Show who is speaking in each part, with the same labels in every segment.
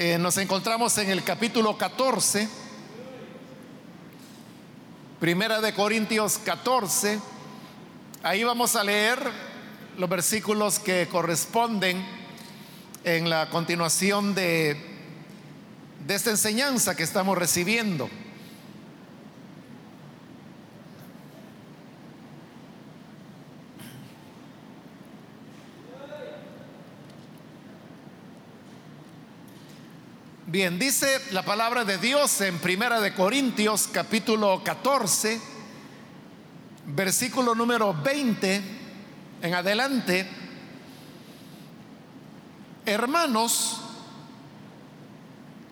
Speaker 1: Eh, nos encontramos en el capítulo 14, Primera de Corintios 14. Ahí vamos a leer los versículos que corresponden en la continuación de, de esta enseñanza que estamos recibiendo. Bien, dice la palabra de Dios en Primera de Corintios capítulo 14, versículo número 20 en adelante. Hermanos,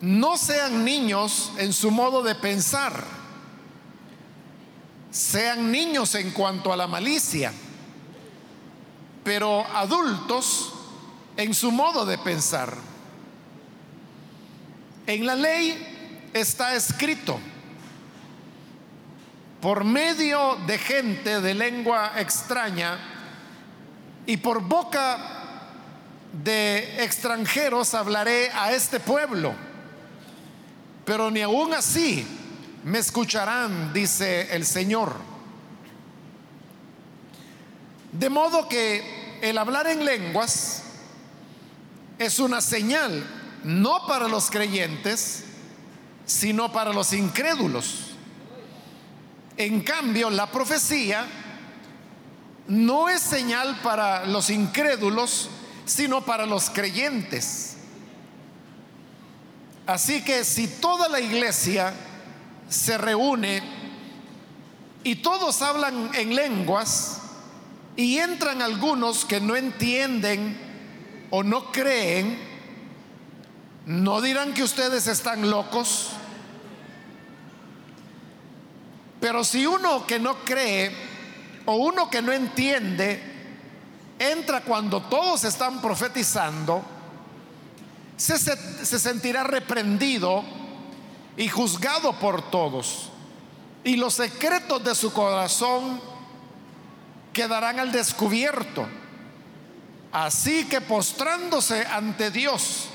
Speaker 1: no sean niños en su modo de pensar, sean niños en cuanto a la malicia, pero adultos en su modo de pensar. En la ley está escrito, por medio de gente de lengua extraña y por boca de extranjeros hablaré a este pueblo, pero ni aún así me escucharán, dice el Señor. De modo que el hablar en lenguas es una señal no para los creyentes, sino para los incrédulos. En cambio, la profecía no es señal para los incrédulos, sino para los creyentes. Así que si toda la iglesia se reúne y todos hablan en lenguas y entran algunos que no entienden o no creen, ¿No dirán que ustedes están locos? Pero si uno que no cree o uno que no entiende entra cuando todos están profetizando, se, se, sentirá reprendido y juzgado por todos. Y los secretos de su corazón quedarán al descubierto. Así que postrándose ante Dios,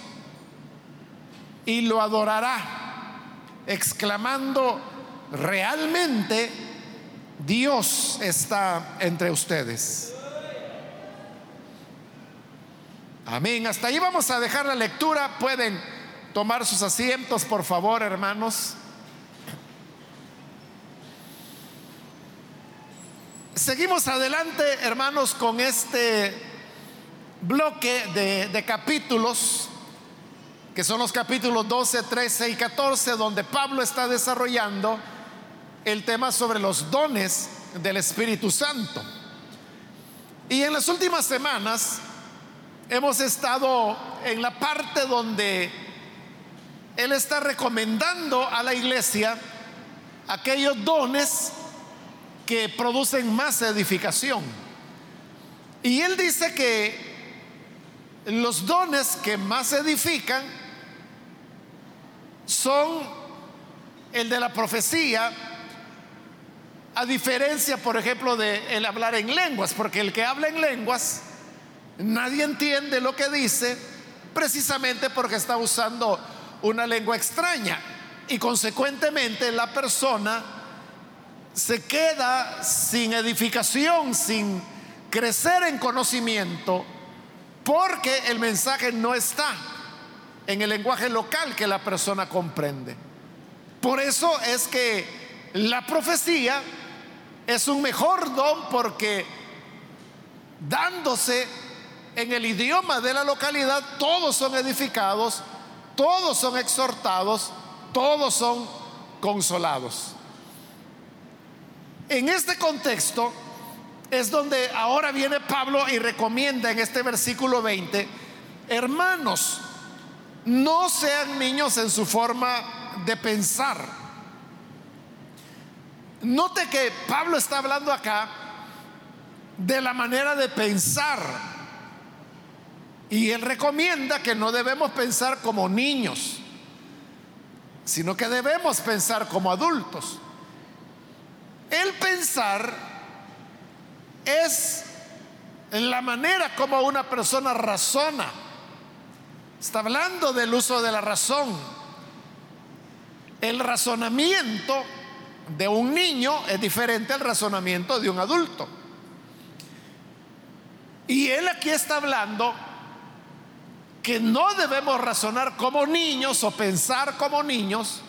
Speaker 1: y lo adorará, exclamando, realmente Dios está entre ustedes. Amén. Hasta ahí vamos a dejar la lectura. Pueden tomar sus asientos, por favor, hermanos. Seguimos adelante, hermanos, con este bloque de, capítulos que son los capítulos 12, 13 y 14, donde Pablo está desarrollando el tema sobre los dones del Espíritu Santo. Y en las últimas semanas hemos estado en la parte donde él está recomendando a la iglesia aquellos dones que producen más edificación. Y él dice que los dones que más edifican son el de la profecía, a diferencia, por ejemplo, de el hablar en lenguas, porque el que habla en lenguas, nadie entiende lo que dice, precisamente porque está usando una lengua extraña. Y consecuentemente la persona se queda sin edificación, sin crecer en conocimiento, porque el mensaje no está en el lenguaje local que la persona comprende. Por eso es que la profecía es un mejor don porque dándose en el idioma de la localidad, todos son edificados, todos son exhortados, todos son consolados. En este contexto es donde ahora viene Pablo y recomienda en este versículo 20, hermanos, no sean niños en su forma de pensar. Note que Pablo está hablando acá de la manera de pensar. Y él recomienda que no debemos pensar como niños, sino que debemos pensar como adultos. El pensar es la manera como una persona razona Está hablando del uso de la razón. El razonamiento de un niño es diferente al razonamiento de un adulto. Y él aquí está hablando que no debemos razonar como niños o pensar como niños,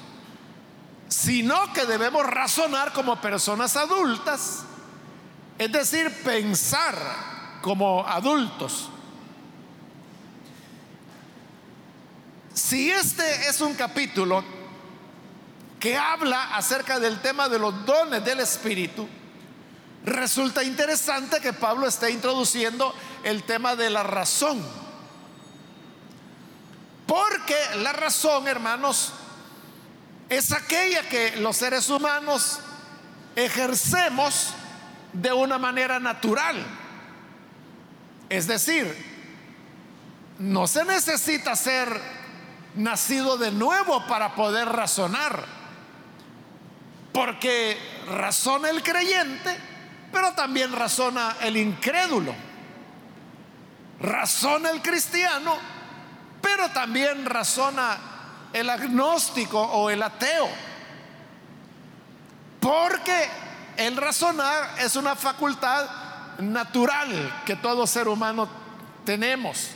Speaker 1: sino que debemos razonar como personas adultas, es decir, pensar como adultos. Si este es un capítulo que habla acerca del tema de los dones del Espíritu, resulta interesante que Pablo esté introduciendo el tema de la razón. Porque la razón, hermanos, es aquella que los seres humanos ejercemos de una manera natural. Es decir, no se necesita ser nacido de nuevo para poder razonar. Porque razona el creyente, pero también razona el incrédulo. Razona el cristiano, pero también razona el agnóstico o el ateo. Porque el razonar es una facultad natural que todo ser humano tenemos.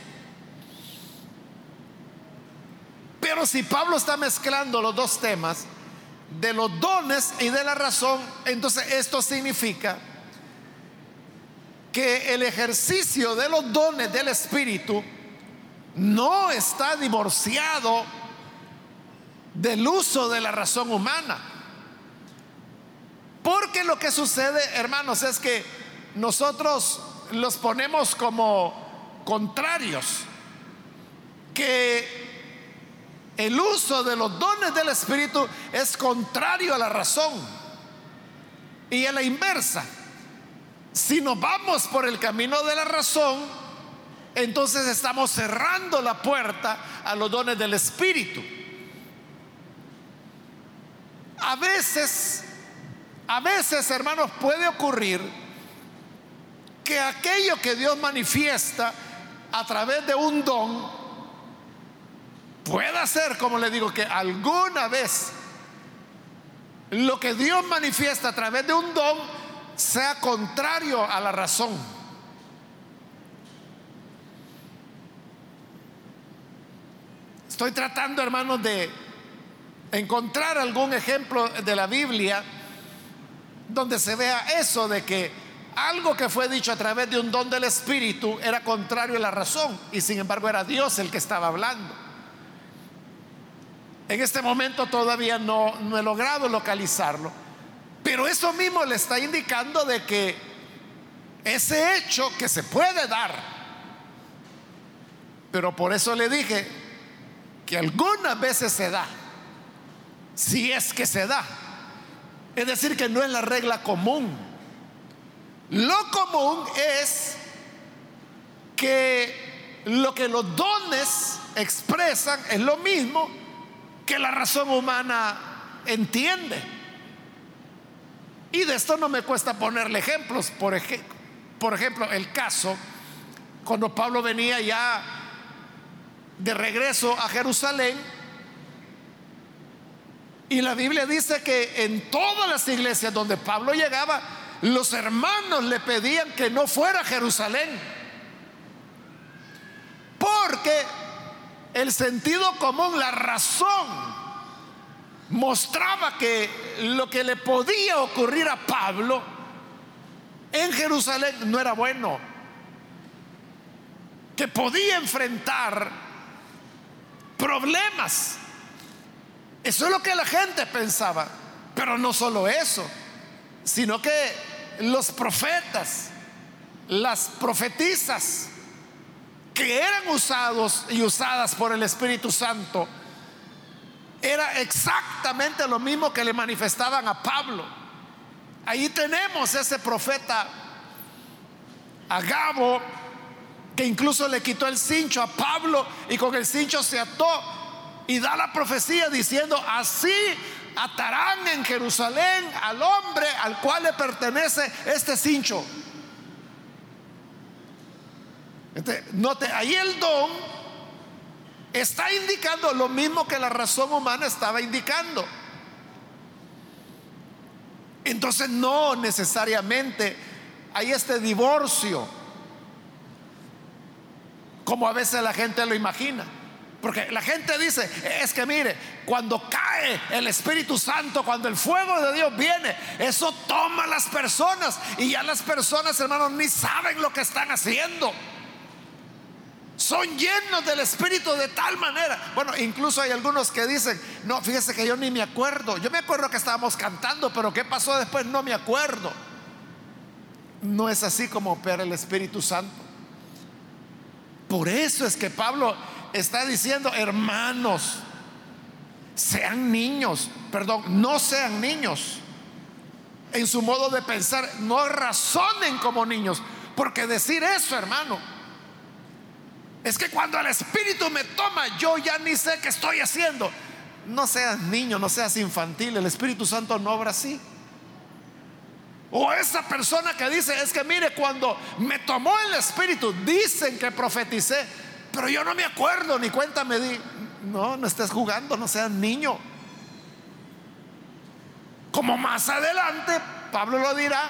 Speaker 1: Pero si Pablo está mezclando los dos temas, de los dones y de la razón, entonces esto significa que el ejercicio de los dones del Espíritu no está divorciado del uso de la razón humana. Porque lo que sucede, hermanos, es que nosotros los ponemos como contrarios, que el uso de los dones del Espíritu es contrario a la razón. Y a la inversa, si nos vamos por el camino de la razón, entonces estamos cerrando la puerta a los dones del Espíritu. A veces, a veces, hermanos, puede ocurrir que aquello que Dios manifiesta a través de un don pueda ser, como le digo, que alguna vez lo que Dios manifiesta a través de un don sea contrario a la razón. Estoy tratando, hermanos, de encontrar algún ejemplo de la Biblia donde se vea eso de que algo que fue dicho a través de un don del Espíritu era contrario a la razón y sin embargo era Dios el que estaba hablando. En este momento todavía no, he logrado localizarlo, pero eso mismo le está indicando de que ese hecho que se puede dar, pero por eso le dije que algunas veces se da, si es que se da, es decir, que no es la regla común. Lo común es que lo que los dones expresan es lo mismo que la razón humana entiende. Y de esto no me cuesta ponerle ejemplos. Por, por ejemplo, el caso cuando Pablo venía ya de regreso a Jerusalén. Y la Biblia dice que en todas las iglesias donde Pablo llegaba, los hermanos le pedían que no fuera a Jerusalén. Porque el sentido común, la razón, mostraba que lo que le podía ocurrir a Pablo en Jerusalén no era bueno. Que podía enfrentar problemas. Eso es lo que la gente pensaba. Pero no solo eso, sino que los profetas, las profetizas, que eran usados y usadas por el Espíritu Santo, era exactamente lo mismo que le manifestaban a Pablo. Ahí tenemos ese profeta Agabo, que incluso le quitó el cincho a Pablo y con el cincho se ató y da la profecía diciendo, así atarán en Jerusalén al hombre al cual le pertenece este cincho. Note, ahí el don está indicando lo mismo que la razón humana estaba indicando. Entonces no necesariamente hay este divorcio, como a veces la gente lo imagina. Porque la gente dice, es que mire, cuando cae el Espíritu Santo, cuando el fuego de Dios viene, eso toma a las personas y ya las personas, hermanos, ni saben lo que están haciendo. Son llenos del Espíritu de tal manera. Bueno, incluso hay algunos que dicen, no, fíjese que yo ni me acuerdo. Yo me acuerdo que estábamos cantando, pero ¿qué pasó después? No me acuerdo. No es así como opera el Espíritu Santo. Por eso es que Pablo está diciendo, hermanos, sean niños, perdón, no sean niños en su modo de pensar, no razonen como niños, porque decir eso, hermano, es que cuando el Espíritu me toma, yo ya ni sé qué estoy haciendo. No seas niño, no seas infantil, el Espíritu Santo no obra así. O esa persona que dice, es que mire, cuando me tomó el Espíritu, dicen que profeticé, pero yo no me acuerdo, ni cuenta me di. No, no estés jugando, no seas niño. Como más adelante, Pablo lo dirá,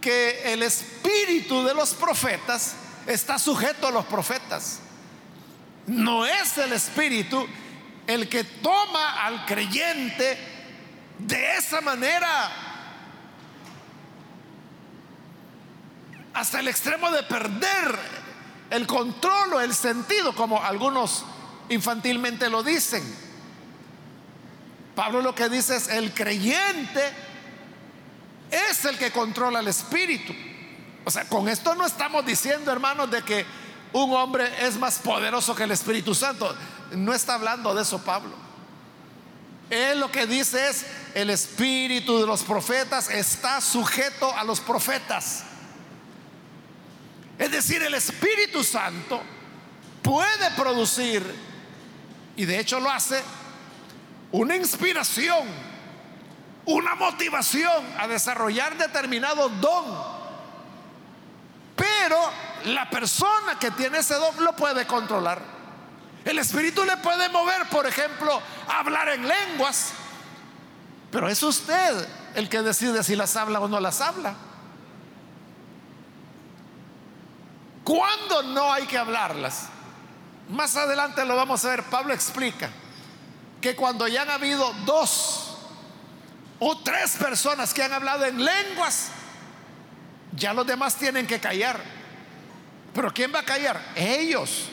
Speaker 1: que el espíritu de los profetas está sujeto a los profetas. No es el Espíritu el que toma al creyente de esa manera hasta el extremo de perder el control o el sentido, como algunos infantilmente lo dicen. Pablo lo que dice es, el creyente es el que controla el espíritu. O sea, con esto no estamos diciendo, hermanos, de que un hombre es más poderoso que el Espíritu Santo. No está hablando de eso Pablo. Él lo que dice es, el espíritu de los profetas está sujeto a los profetas. Es decir, el Espíritu Santo puede producir, y de hecho lo hace, una inspiración, una motivación a desarrollar determinado don pero la persona que tiene ese don lo puede controlar. El espíritu le puede mover, por ejemplo, a hablar en lenguas. Pero es usted el que decide si las habla o no las habla. ¿Cuándo no hay que hablarlas? Más adelante lo vamos a ver. Pablo explica que cuando ya han habido dos o tres personas que han hablado en lenguas, ya los demás tienen que callar. Pero ¿quién va a callar? Ellos.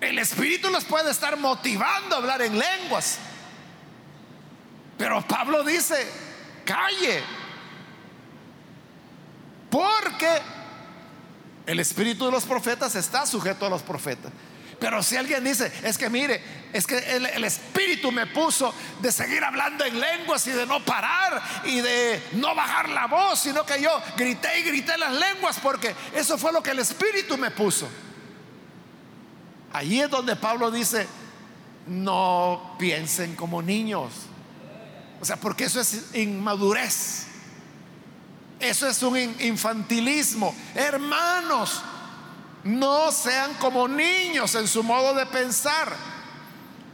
Speaker 1: El Espíritu los puede estar motivando a hablar en lenguas. Pero Pablo dice, calle. Porque el Espíritu de los profetas está sujeto a los profetas. Pero si alguien dice, es que mire, es que el, Espíritu me puso de seguir hablando en lenguas y de no parar y de no bajar la voz, sino que yo grité y grité las lenguas porque eso fue lo que el Espíritu me puso. Allí es donde Pablo dice, no piensen como niños. O sea, porque eso es inmadurez. Eso es un infantilismo. Hermanos, no sean como niños en su modo de pensar.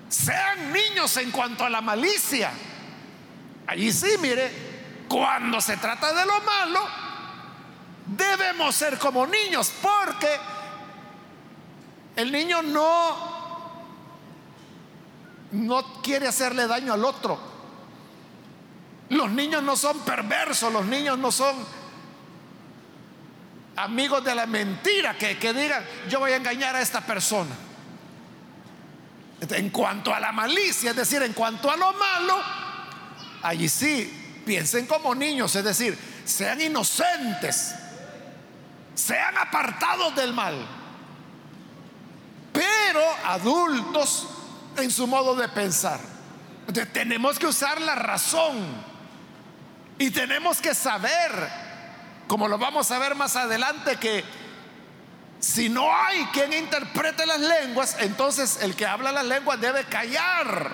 Speaker 1: Sean niños en cuanto a la malicia. Allí sí, mire, cuando se trata de lo malo, debemos ser como niños porque el niño no no quiere hacerle daño al otro. Los niños no son perversos, los niños no son amigos de la mentira que, digan, yo voy a engañar a esta persona. En cuanto a la malicia, es decir, en cuanto a lo malo, allí sí, piensen como niños, es decir, sean inocentes, sean apartados del mal, pero adultos en su modo de pensar. tenemos que usar la razón y tenemos que saber como lo vamos a ver más adelante, que si no hay quien interprete las lenguas, entonces el que habla las lenguas debe callar.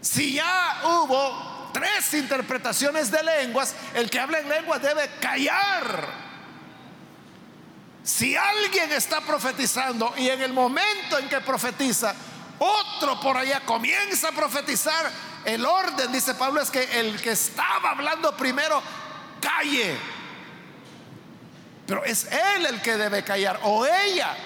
Speaker 1: Si ya hubo tres interpretaciones de lenguas, el que habla en lenguas debe callar. Si alguien está profetizando y en el momento en que profetiza, otro por allá comienza a profetizar, el orden, dice Pablo, es que el que estaba hablando primero calle. Pero es él el que debe callar o ella.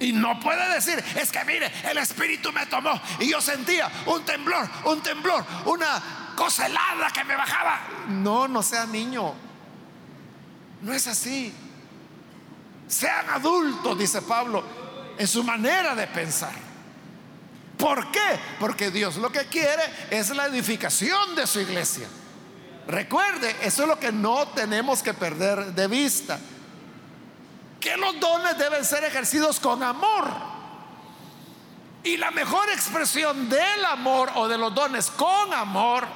Speaker 1: Y no puede decir, es que mire, el Espíritu me tomó y yo sentía un temblor, un temblor, una cosa helada que me bajaba. No, no sea niño. No es así. Sean adultos, dice Pablo, en su manera de pensar. ¿Por qué? Porque Dios lo que quiere es la edificación de su iglesia. Recuerde, eso es lo que no tenemos que perder de vista que los dones deben ser ejercidos con amor. Y la mejor expresión del amor o de los dones con amor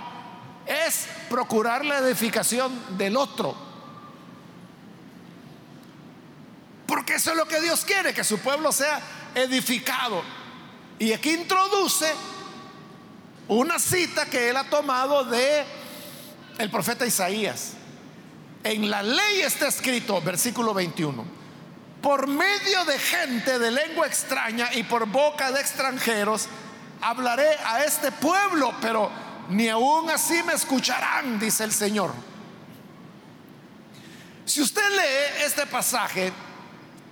Speaker 1: es procurar la edificación del otro. Porque eso es lo que Dios quiere, que su pueblo sea edificado. Y aquí introduce una cita que él ha tomado de el profeta Isaías. En la ley está escrito, versículo 21 por medio de gente de lengua extraña y por boca de extranjeros, hablaré a este pueblo, pero ni aún así me escucharán, dice el Señor. Si usted lee este pasaje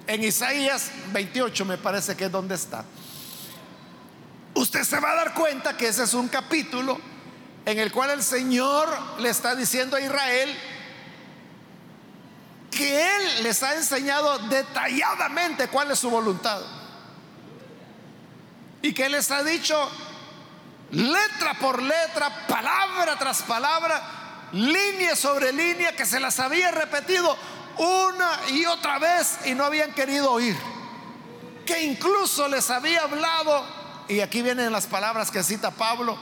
Speaker 1: en Isaías 28, me parece que es donde está, usted se va a dar cuenta que ese es un capítulo en el cual el Señor le está diciendo a Israel, que Él les ha enseñado detalladamente cuál es su voluntad. Y que Él les ha dicho letra por letra, palabra tras palabra, línea sobre línea, que se las había repetido una y otra vez y no habían querido oír. Que incluso les había hablado, y aquí vienen las palabras que cita Pablo,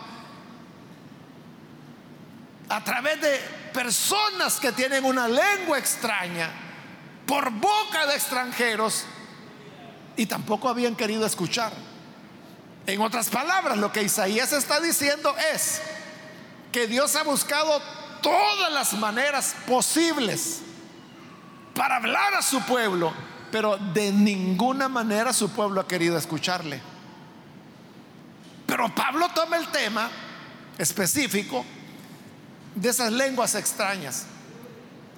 Speaker 1: a través de personas que tienen una lengua extraña por boca de extranjeros y tampoco habían querido escuchar. En otras palabras, lo que Isaías está diciendo es que Dios ha buscado todas las maneras posibles para hablar a su pueblo, pero de ninguna manera su pueblo ha querido escucharle. Pero Pablo toma el tema específico de esas lenguas extrañas.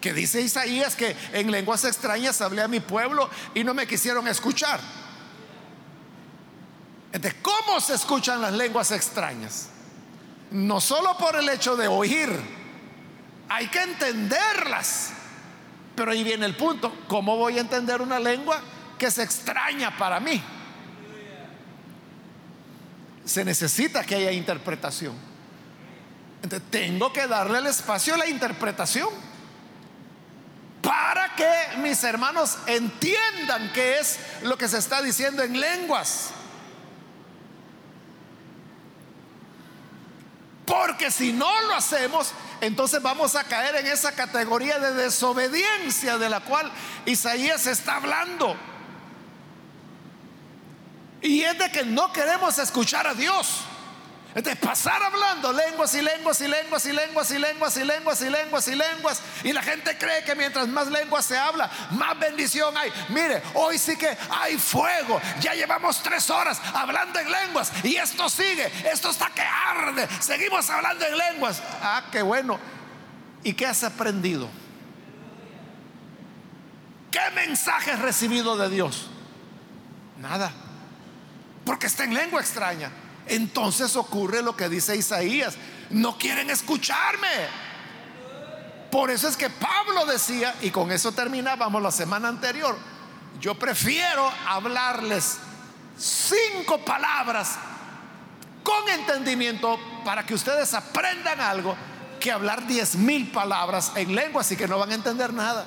Speaker 1: Que dice Isaías que en lenguas extrañas hablé a mi pueblo y no me quisieron escuchar. Entonces, ¿cómo se escuchan las lenguas extrañas? No solo por el hecho de oír, hay que entenderlas. Pero ahí viene el punto, ¿cómo voy a entender una lengua que es extraña para mí? Se necesita que haya interpretación tengo que darle el espacio a la interpretación para que mis hermanos entiendan qué es lo que se está diciendo en lenguas. Porque si no lo hacemos, entonces vamos a caer en esa categoría de desobediencia de la cual Isaías está hablando. Y es de que no queremos escuchar a Dios. De pasar hablando lenguas y lenguas y lenguas y lenguas y lenguas y lenguas y lenguas y lenguas. Y la gente cree que mientras más lenguas se habla, más bendición hay. Mire, hoy sí que hay fuego. Ya llevamos tres horas hablando en lenguas. Y esto sigue. Esto está que arde. Seguimos hablando en lenguas. Ah, qué bueno. ¿Y qué has aprendido? ¿Qué mensaje has recibido de Dios? Nada. Porque está en lengua extraña. Entonces ocurre lo que dice Isaías. No quieren escucharme. Por eso es que Pablo decía, y con eso terminábamos la semana anterior, yo prefiero hablarles cinco palabras con entendimiento para que ustedes aprendan algo que hablar diez mil palabras en lengua, así que no van a entender nada.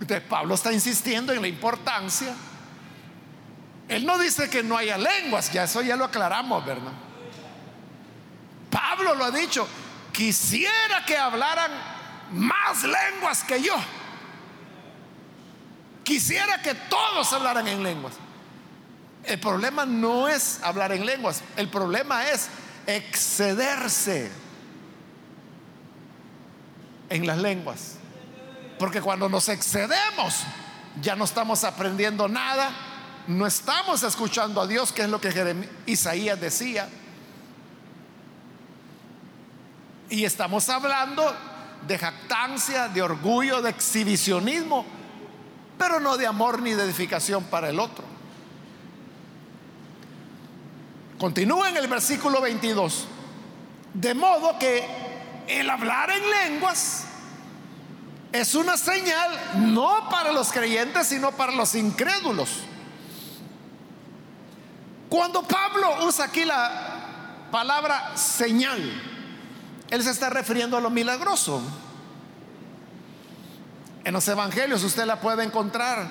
Speaker 1: Entonces Pablo está insistiendo en la importancia él no dice que no haya lenguas, ya eso ya lo aclaramos, ¿verdad? Pablo lo ha dicho, quisiera que hablaran más lenguas que yo. Quisiera que todos hablaran en lenguas. El problema no es hablar en lenguas, el problema es excederse en las lenguas. Porque cuando nos excedemos, ya no estamos aprendiendo nada, no estamos escuchando a Dios, que es lo que Isaías decía. Y estamos hablando de jactancia, de orgullo, de exhibicionismo, pero no de amor ni de edificación para el otro. Continúa en el versículo 22. De modo que el hablar en lenguas es una señal no para los creyentes, sino para los incrédulos. Cuando Pablo usa aquí la palabra señal, él se está refiriendo a lo milagroso. En los evangelios usted la puede encontrar,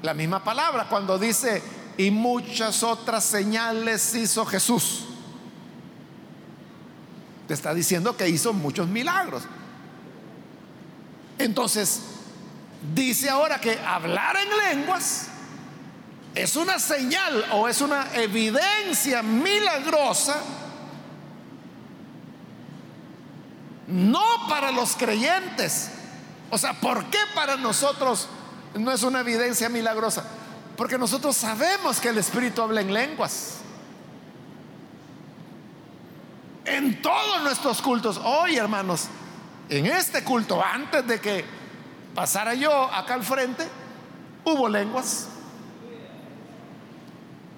Speaker 1: la misma palabra, cuando dice, y muchas otras señales hizo Jesús. Te está diciendo que hizo muchos milagros. Entonces, dice ahora que hablar en lenguas es una señal o es una evidencia milagrosa, no para los creyentes. O sea, ¿por qué para nosotros no es una evidencia milagrosa? Porque nosotros sabemos que el Espíritu habla en lenguas. en todos nuestros cultos. Hoy, hermanos, en este culto, antes de que pasara yo acá al frente, hubo lenguas.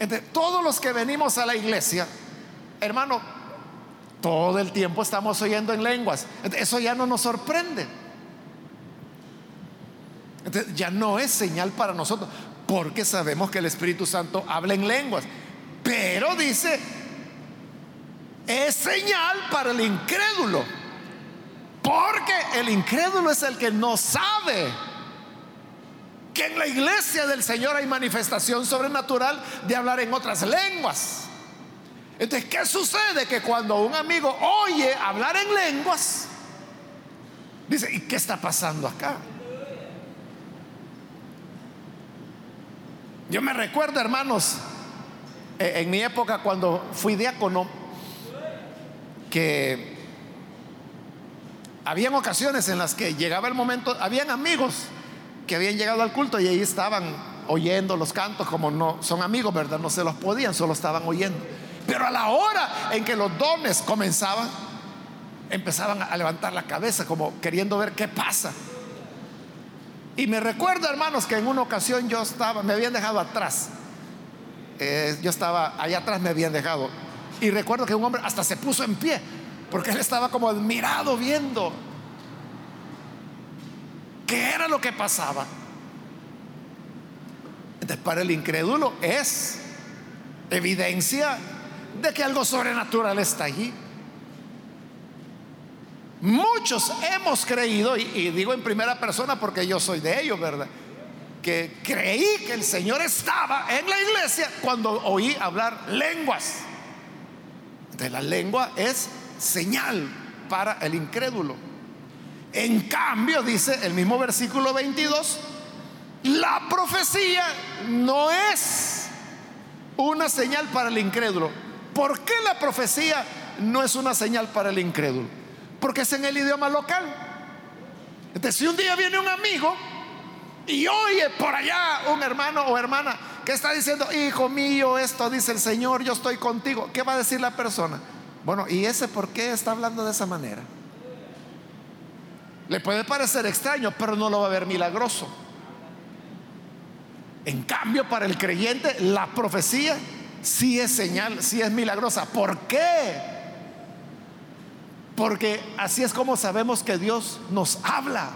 Speaker 1: Entre todos los que venimos a la iglesia, hermano, todo el tiempo estamos oyendo en lenguas. Eso ya no nos sorprende. ya no es señal para nosotros, porque sabemos que el Espíritu Santo habla en lenguas. Pero dice, es señal para el incrédulo. Porque el incrédulo es el que no sabe la iglesia del Señor hay manifestación sobrenatural de hablar en otras lenguas. Entonces, ¿qué sucede? Que cuando un amigo oye hablar en lenguas, dice, ¿y qué está pasando acá? Yo me recuerdo, hermanos, en mi época cuando fui diácono, que habían ocasiones en las que llegaba el momento, habían amigos que habían llegado al culto y ahí estaban oyendo los cantos, como no son amigos, ¿verdad? No se los podían, solo estaban oyendo. Pero a la hora en que los dones comenzaban, empezaban a levantar la cabeza como queriendo ver qué pasa. Y me recuerdo, hermanos, que en una ocasión yo estaba, me habían dejado atrás. Eh, yo estaba allá atrás, me habían dejado. Y recuerdo que un hombre hasta se puso en pie, porque él estaba como admirado viendo qué era lo que pasaba. Entonces, para el incrédulo es evidencia de que algo sobrenatural está allí. Muchos hemos creído, y, y, digo en primera persona porque yo soy de ellos, ¿verdad? Que creí que el Señor estaba en la iglesia cuando oí hablar lenguas la lengua es señal para el incrédulo. En cambio, dice el mismo versículo 22, la profecía no es una señal para el incrédulo. ¿Por qué la profecía no es una señal para el incrédulo? Porque es en el idioma local. Entonces, si un día viene un amigo y oye por allá un hermano o hermana que está diciendo, hijo mío, esto dice el Señor, yo estoy contigo. ¿Qué va a decir la persona? Bueno, ¿y ese por qué está hablando de esa manera? Le puede parecer extraño, pero no lo va a ver milagroso. En cambio, para el creyente, la profecía sí es señal, sí es milagrosa. ¿Por qué? Porque así es como sabemos que Dios nos habla.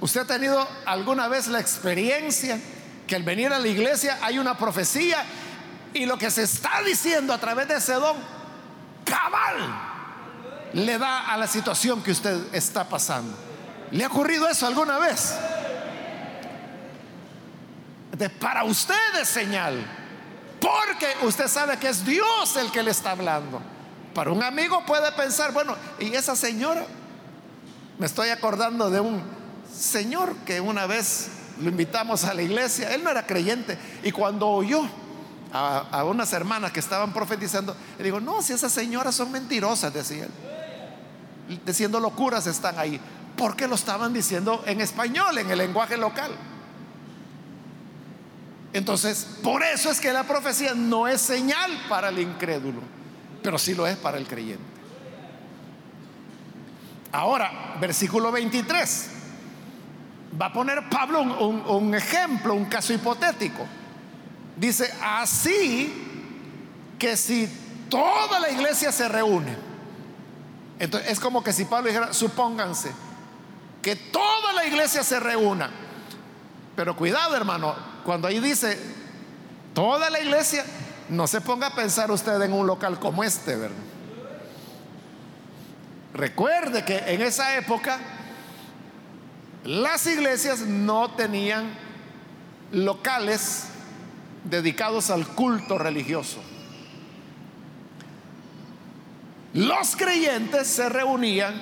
Speaker 1: ¿Usted ha tenido alguna vez la experiencia que al venir a la iglesia hay una profecía y lo que se está diciendo a través de ese don, cabal, le da a la situación que usted está pasando? ¿Le ha ocurrido eso alguna vez? De, para usted es señal, porque usted sabe que es Dios el que le está hablando. Para un amigo puede pensar, bueno, y esa señora, me estoy acordando de un señor que una vez lo invitamos a la iglesia, él no era creyente, y cuando oyó a, unas hermanas que estaban profetizando, le digo, no, si esas señoras son mentirosas, decía él. Diciendo locuras están ahí, porque lo estaban diciendo en español, en el lenguaje local. Entonces, por eso es que la profecía no es señal para el incrédulo, pero sí lo es para el creyente. Ahora, versículo 23. Va a poner Pablo un, ejemplo, un caso hipotético. Dice, así que si toda la iglesia se reúne, entonces es como que si Pablo dijera, supónganse que toda la iglesia se reúna, pero cuidado hermano, cuando ahí dice toda la iglesia, no se ponga a pensar usted en un local como este, ¿verdad? Recuerde que en esa época las iglesias no tenían locales dedicados al culto religioso. Los creyentes se reunían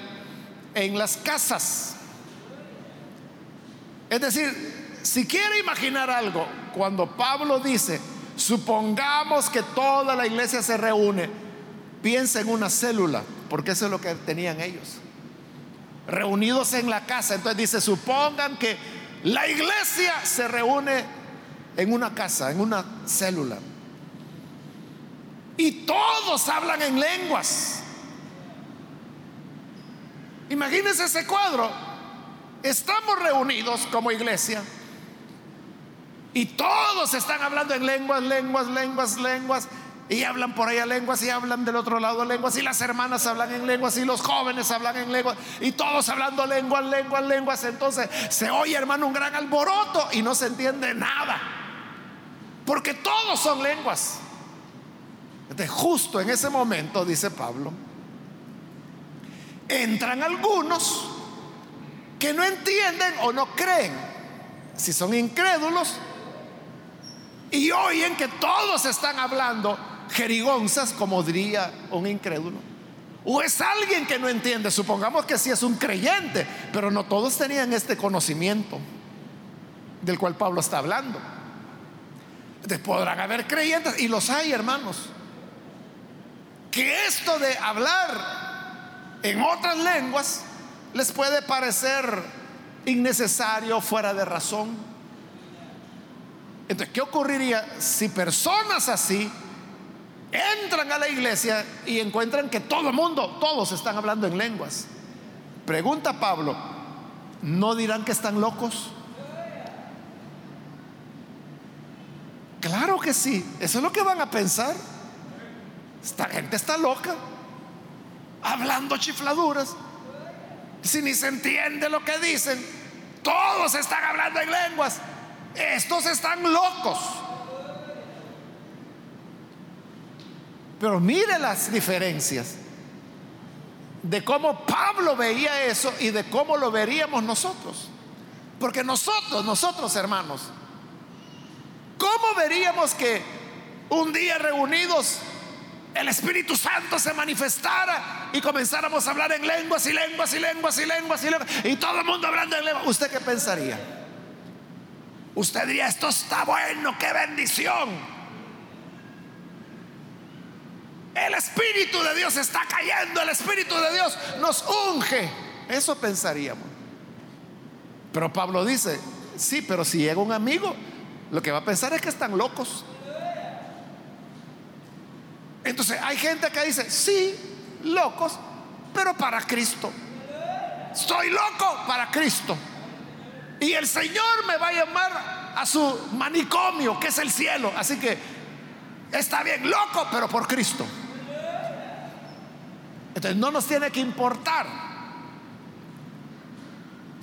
Speaker 1: en las casas. Es decir, si quiere imaginar algo, cuando Pablo dice, supongamos que toda la iglesia se reúne, piensa en una célula, porque eso es lo que tenían ellos. Reunidos en la casa. Entonces dice, supongan que la iglesia se reúne en una casa, en una célula. Y todos hablan en lenguas. Imagínense ese cuadro. Estamos reunidos como iglesia y todos están hablando en lenguas, lenguas, lenguas, lenguas. Y hablan por allá lenguas y hablan del otro lado lenguas. Y las hermanas hablan en lenguas y los jóvenes hablan en lenguas. Y todos hablando lenguas, lenguas, lenguas. Entonces se oye, hermano, un gran alboroto y no se entiende nada. Porque todos son lenguas. Entonces, justo en ese momento, dice Pablo, entran algunos que no entienden o no creen. Si son incrédulos, y oyen que todos están hablando jerigonzas, como diría un incrédulo. O es alguien que no entiende, supongamos que sí es un creyente, pero no todos tenían este conocimiento del cual Pablo está hablando. Entonces podrán haber creyentes, y los hay hermanos, que esto de hablar en otras lenguas les puede parecer innecesario, fuera de razón. Entonces, ¿qué ocurriría si personas así entran a la iglesia y encuentran que todo el mundo, todos están hablando en lenguas? Pregunta Pablo, ¿no dirán que están locos? Claro que sí, eso es lo que van a pensar. Esta gente está loca, hablando chifladuras, si ni se entiende lo que dicen, todos están hablando en lenguas. Estos están locos. Pero mire las diferencias de cómo Pablo veía eso y de cómo lo veríamos nosotros. Porque nosotros, nosotros hermanos, ¿cómo veríamos que un día reunidos el Espíritu Santo se manifestara y comenzáramos a hablar en lenguas y lenguas y lenguas y lenguas y lenguas y todo el mundo hablando en lenguas? ¿Usted qué pensaría? Usted diría, esto está bueno, qué bendición. El Espíritu de Dios está cayendo, el Espíritu de Dios nos unge. Eso pensaríamos. Pero Pablo dice, sí, pero si llega un amigo, lo que va a pensar es que están locos. Entonces hay gente que dice, sí, locos, pero para Cristo. Soy loco para Cristo. Y el Señor me va a llamar a su manicomio, que es el cielo. Así que está bien, loco, pero por Cristo. Entonces no nos tiene que importar.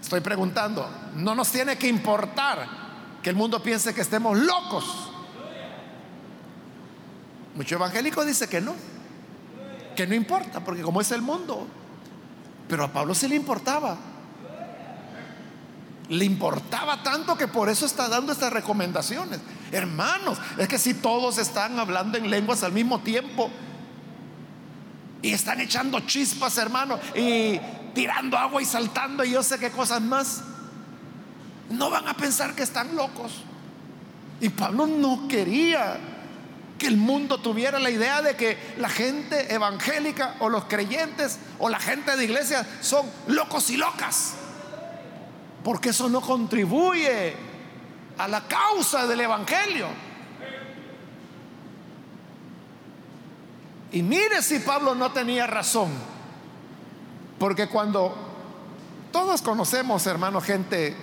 Speaker 1: Estoy preguntando, no nos tiene que importar que el mundo piense que estemos locos. Mucho evangélico dice que no, que no importa, porque como es el mundo. Pero a Pablo sí le importaba. Le importaba tanto que por eso está dando estas recomendaciones. Hermanos, es que si todos están hablando en lenguas al mismo tiempo y están echando chispas, hermano, y tirando agua y saltando y yo sé qué cosas más, no van a pensar que están locos. Y Pablo no quería que el mundo tuviera la idea de que la gente evangélica o los creyentes o la gente de iglesia son locos y locas. Porque eso no contribuye a la causa del evangelio. Y mire si Pablo no tenía razón. Porque cuando todos conocemos, hermano, gente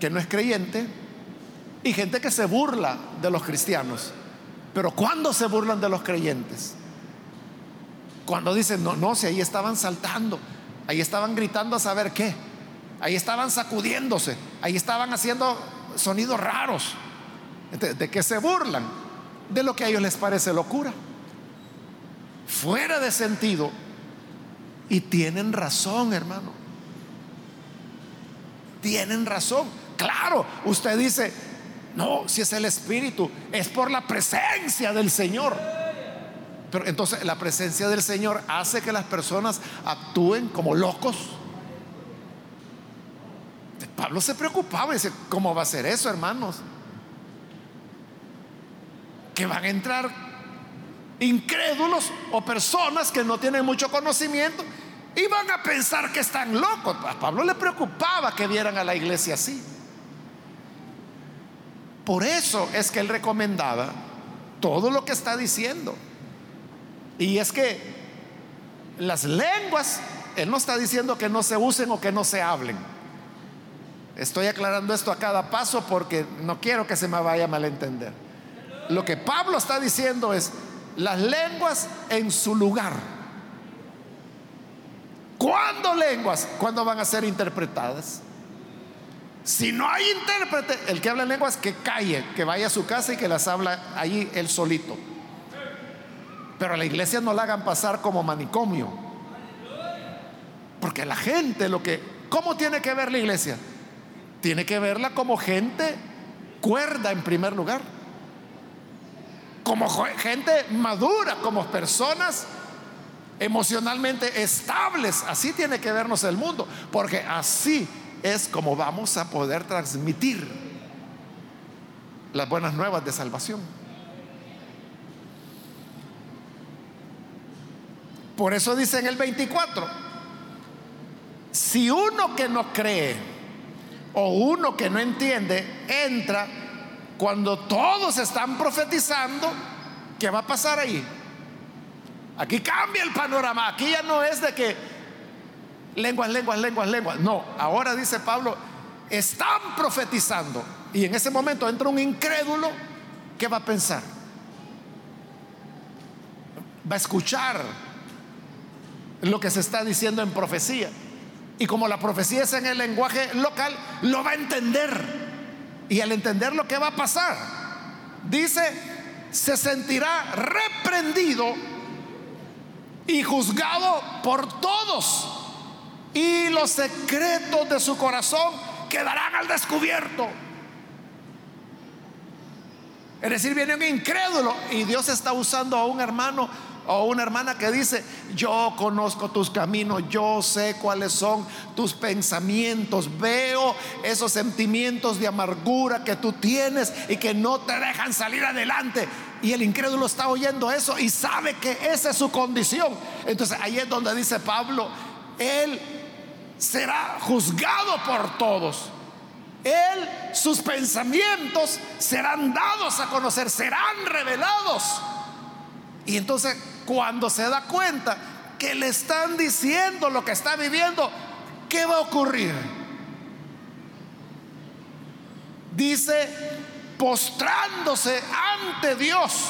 Speaker 1: que no es creyente y gente que se burla de los cristianos. Pero ¿cuándo se burlan de los creyentes? Cuando dicen, no, no, si ahí estaban saltando, ahí estaban gritando a saber qué, ahí estaban sacudiéndose, ahí estaban haciendo sonidos raros. ¿De, de qué se burlan? De lo que a ellos les parece locura. Fuera de sentido. Y tienen razón, hermano. Tienen razón. Claro, usted dice, no, si es el Espíritu, es por la presencia del Señor. Pero entonces la presencia del Señor hace que las personas actúen como locos. Pablo se preocupaba y dice, ¿cómo va a ser eso, hermanos? Que van a entrar incrédulos o personas que no tienen mucho conocimiento y van a pensar que están locos. A Pablo le preocupaba que vieran a la iglesia así. Por eso es que él recomendaba todo lo que está diciendo. Y es que las lenguas, él no está diciendo que no se usen o que no se hablen. Estoy aclarando esto a cada paso porque no quiero que se me vaya a malentender. Lo que Pablo está diciendo es las lenguas en su lugar. ¿Cuándo lenguas? ¿Cuándo van a ser interpretadas? Si no hay intérprete, el que habla en lenguas que calle, que vaya a su casa y que las habla allí él solito. Pero a la iglesia no la hagan pasar como manicomio. Porque la gente lo que ¿cómo tiene que ver la iglesia? Tiene que verla como gente cuerda en primer lugar. Como gente madura, como personas emocionalmente estables. Así tiene que vernos el mundo, porque así es como vamos a poder transmitir las buenas nuevas de salvación. Por eso dice en el 24, si uno que no cree o uno que no entiende entra cuando todos están profetizando, ¿qué va a pasar ahí? Aquí cambia el panorama, aquí ya no es de que lenguas, lenguas, lenguas, lenguas. No, ahora dice Pablo, están profetizando. Y en ese momento entra un incrédulo, ¿qué va a pensar? Va a escuchar lo que se está diciendo en profecía. Y como la profecía es en el lenguaje local, lo va a entender. Y al entender lo que va a pasar, dice, se sentirá reprendido y juzgado por todos y los secretos de su corazón quedarán al descubierto. Es decir, viene un incrédulo y Dios está usando a un hermano o una hermana que dice, yo conozco tus caminos, yo sé cuáles son tus pensamientos, veo esos sentimientos de amargura que tú tienes y que no te dejan salir adelante. Y el incrédulo está oyendo eso y sabe que esa es su condición. Entonces ahí es donde dice Pablo, él será juzgado por todos. Él, sus pensamientos serán dados a conocer, serán revelados. Y entonces cuando se da cuenta que le están diciendo lo que está viviendo, ¿qué va a ocurrir? Dice, postrándose ante Dios,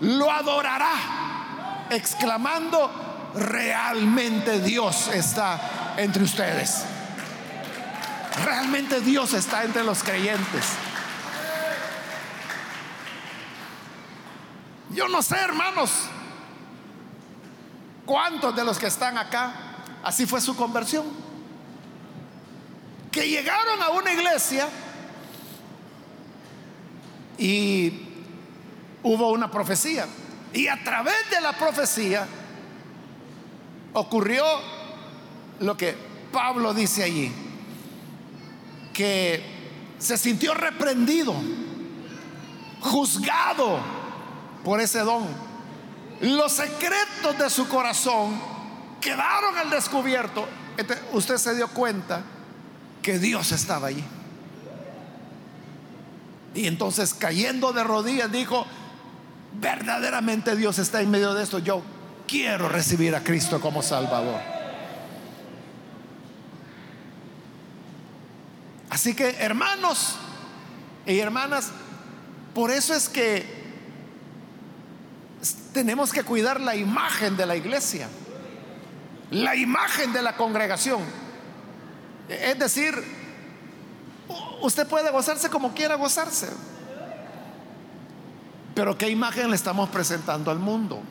Speaker 1: lo adorará, exclamando, realmente Dios está entre ustedes. Realmente Dios está entre los creyentes. Yo no sé, hermanos, cuántos de los que están acá, así fue su conversión. Que llegaron a una iglesia y hubo una profecía. Y a través de la profecía ocurrió lo que Pablo dice allí, que se sintió reprendido, juzgado por ese don. Los secretos de su corazón quedaron al descubierto. usted se dio cuenta que Dios estaba allí. Y entonces cayendo de rodillas dijo, verdaderamente Dios está en medio de esto. Yo quiero recibir a Cristo como Salvador. Así que hermanos y hermanas, por eso es que tenemos que cuidar la imagen de la iglesia, la imagen de la congregación. Es decir, usted puede gozarse como quiera gozarse, pero ¿qué imagen le estamos presentando al mundo?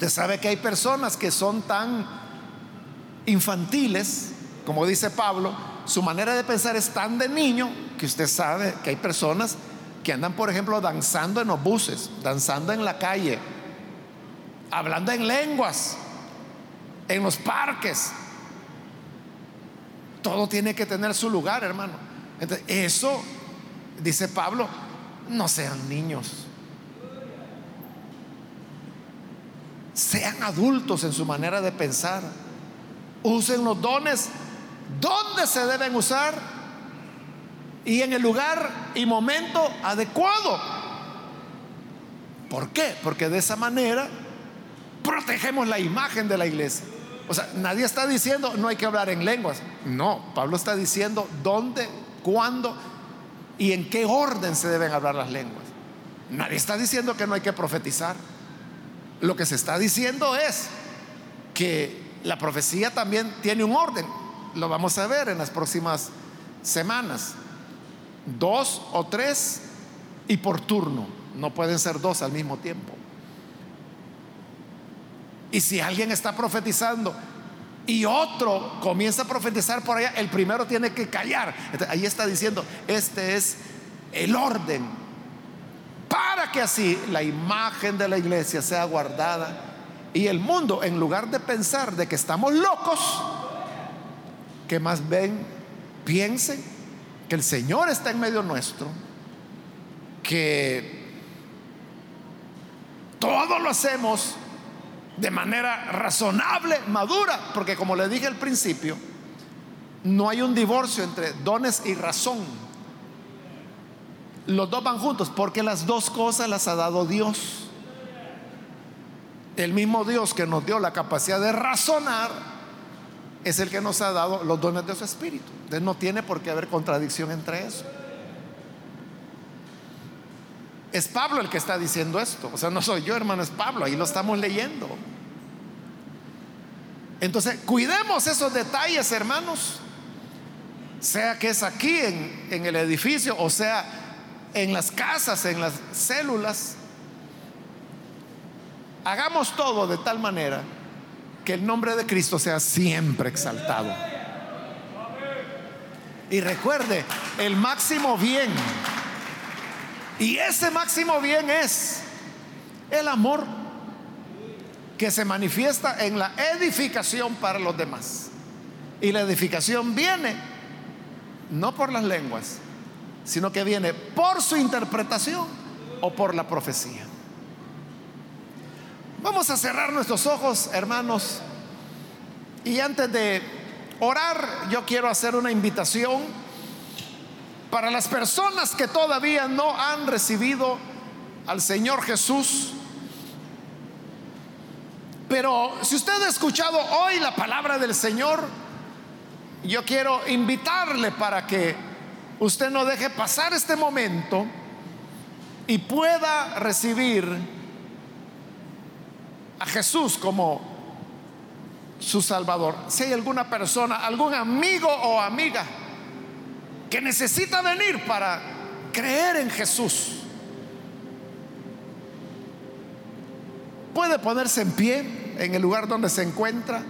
Speaker 1: Usted sabe que hay personas que son tan infantiles, como dice Pablo, su manera de pensar es tan de niño que usted sabe que hay personas que andan, por ejemplo, danzando en los buses, danzando en la calle, hablando en lenguas, en los parques. Todo tiene que tener su lugar, hermano. Entonces, eso, dice Pablo, no sean niños. Sean adultos en su manera de pensar. Usen los dones donde se deben usar y en el lugar y momento adecuado. ¿Por qué? Porque de esa manera protegemos la imagen de la iglesia. O sea, nadie está diciendo no hay que hablar en lenguas. No, Pablo está diciendo dónde, cuándo y en qué orden se deben hablar las lenguas. Nadie está diciendo que no hay que profetizar. Lo que se está diciendo es que la profecía también tiene un orden. Lo vamos a ver en las próximas semanas. Dos o tres y por turno. No pueden ser dos al mismo tiempo. Y si alguien está profetizando y otro comienza a profetizar por allá, el primero tiene que callar. ahí está diciendo, este es el orden que así la imagen de la iglesia sea guardada y el mundo, en lugar de pensar de que estamos locos, que más bien piensen que el Señor está en medio nuestro, que todo lo hacemos de manera razonable, madura, porque como le dije al principio, no hay un divorcio entre dones y razón los dos van juntos porque las dos cosas las ha dado Dios. El mismo Dios que nos dio la capacidad de razonar es el que nos ha dado los dones de su espíritu. Entonces no tiene por qué haber contradicción entre eso. Es Pablo el que está diciendo esto. O sea, no soy yo, hermano, es Pablo. Ahí lo estamos leyendo. Entonces, cuidemos esos detalles, hermanos. Sea que es aquí en, en el edificio o sea en las casas, en las células. Hagamos todo de tal manera que el nombre de Cristo sea siempre exaltado. Y recuerde, el máximo bien, y ese máximo bien es el amor que se manifiesta en la edificación para los demás. Y la edificación viene no por las lenguas, sino que viene por su interpretación o por la profecía. Vamos a cerrar nuestros ojos, hermanos, y antes de orar, yo quiero hacer una invitación para las personas que todavía no han recibido al Señor Jesús. Pero si usted ha escuchado hoy la palabra del Señor, yo quiero invitarle para que usted no deje pasar este momento y pueda recibir a Jesús como su Salvador. Si hay alguna persona, algún amigo o amiga que necesita venir para creer en Jesús, puede ponerse en pie en el lugar donde se encuentra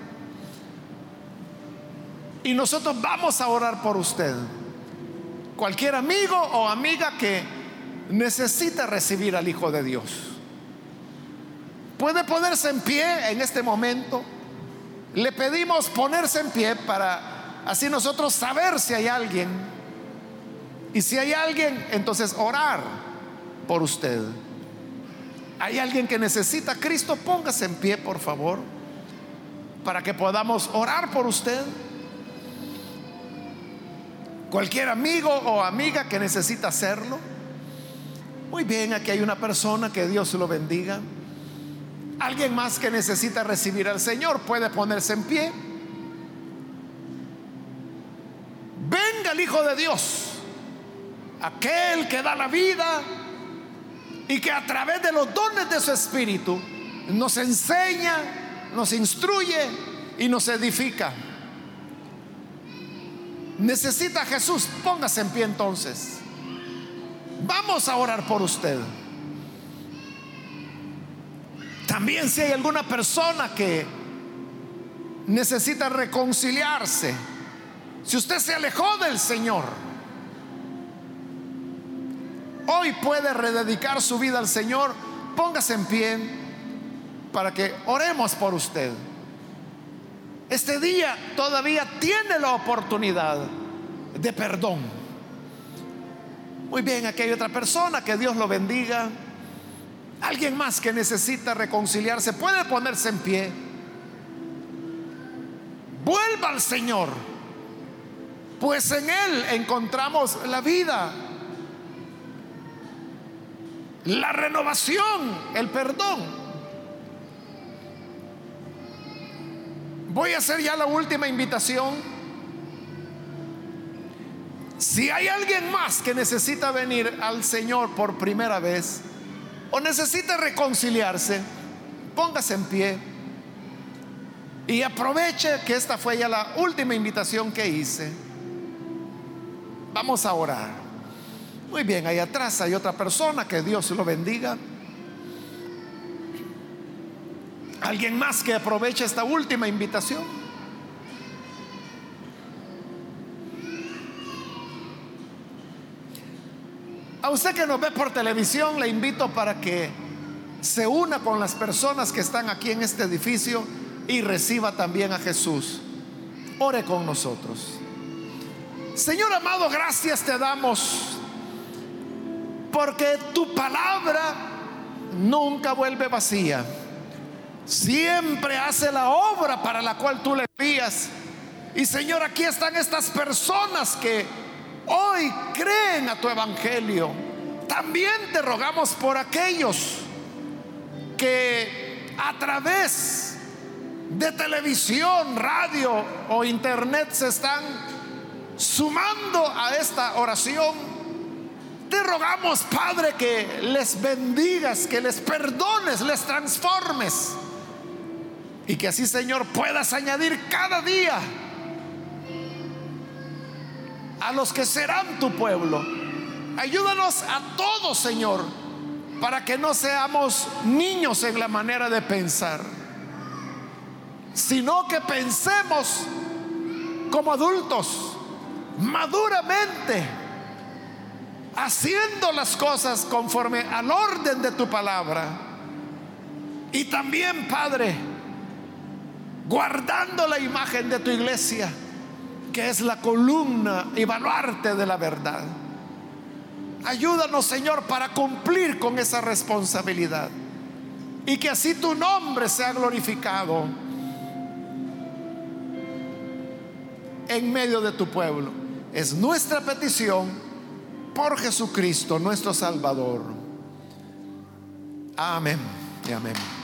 Speaker 1: y nosotros vamos a orar por usted cualquier amigo o amiga que necesita recibir al Hijo de Dios. Puede ponerse en pie en este momento. Le pedimos ponerse en pie para así nosotros saber si hay alguien. Y si hay alguien, entonces orar por usted. ¿Hay alguien que necesita a Cristo? Póngase en pie, por favor, para que podamos orar por usted. Cualquier amigo o amiga que necesita hacerlo. Muy bien, aquí hay una persona que Dios lo bendiga. Alguien más que necesita recibir al Señor puede ponerse en pie. Venga el Hijo de Dios, aquel que da la vida y que a través de los dones de su Espíritu nos enseña, nos instruye y nos edifica. Necesita Jesús, póngase en pie entonces. Vamos a orar por usted. También si hay alguna persona que necesita reconciliarse, si usted se alejó del Señor, hoy puede rededicar su vida al Señor, póngase en pie para que oremos por usted. Este día todavía tiene la oportunidad de perdón. Muy bien, aquí hay otra persona, que Dios lo bendiga. Alguien más que necesita reconciliarse puede ponerse en pie. Vuelva al Señor, pues en Él encontramos la vida la renovación, el perdón. Voy a hacer ya la última invitación. Si hay alguien más que necesita venir al Señor por primera vez o necesita reconciliarse, póngase en pie y aproveche que esta fue ya la última invitación que hice. Vamos a orar. Muy bien, ahí atrás hay otra persona, que Dios lo bendiga. ¿Alguien más que aproveche esta última invitación? A usted que nos ve por televisión, le invito para que se una con las personas que están aquí en este edificio y reciba también a Jesús. Ore con nosotros. Señor amado, gracias te damos porque tu palabra nunca vuelve vacía. Siempre hace la obra para la cual tú le envías. Y Señor, aquí están estas personas que hoy creen a tu evangelio. También te rogamos por aquellos que a través de televisión, radio o internet se están sumando a esta oración te rogamos, Padre, que les bendigas, que les perdones, les transformes. Y que así, Señor, puedas añadir cada día a los que serán tu pueblo. Ayúdanos a todos, Señor, para que no seamos niños en la manera de pensar, sino que pensemos como adultos, maduramente haciendo las cosas conforme al orden de tu palabra. Y también, Padre, guardando la imagen de tu iglesia, que es la columna y baluarte de la verdad. Ayúdanos, Señor, para cumplir con esa responsabilidad. Y que así tu nombre sea glorificado en medio de tu pueblo. Es nuestra petición por Jesucristo nuestro Salvador. Amén y amén.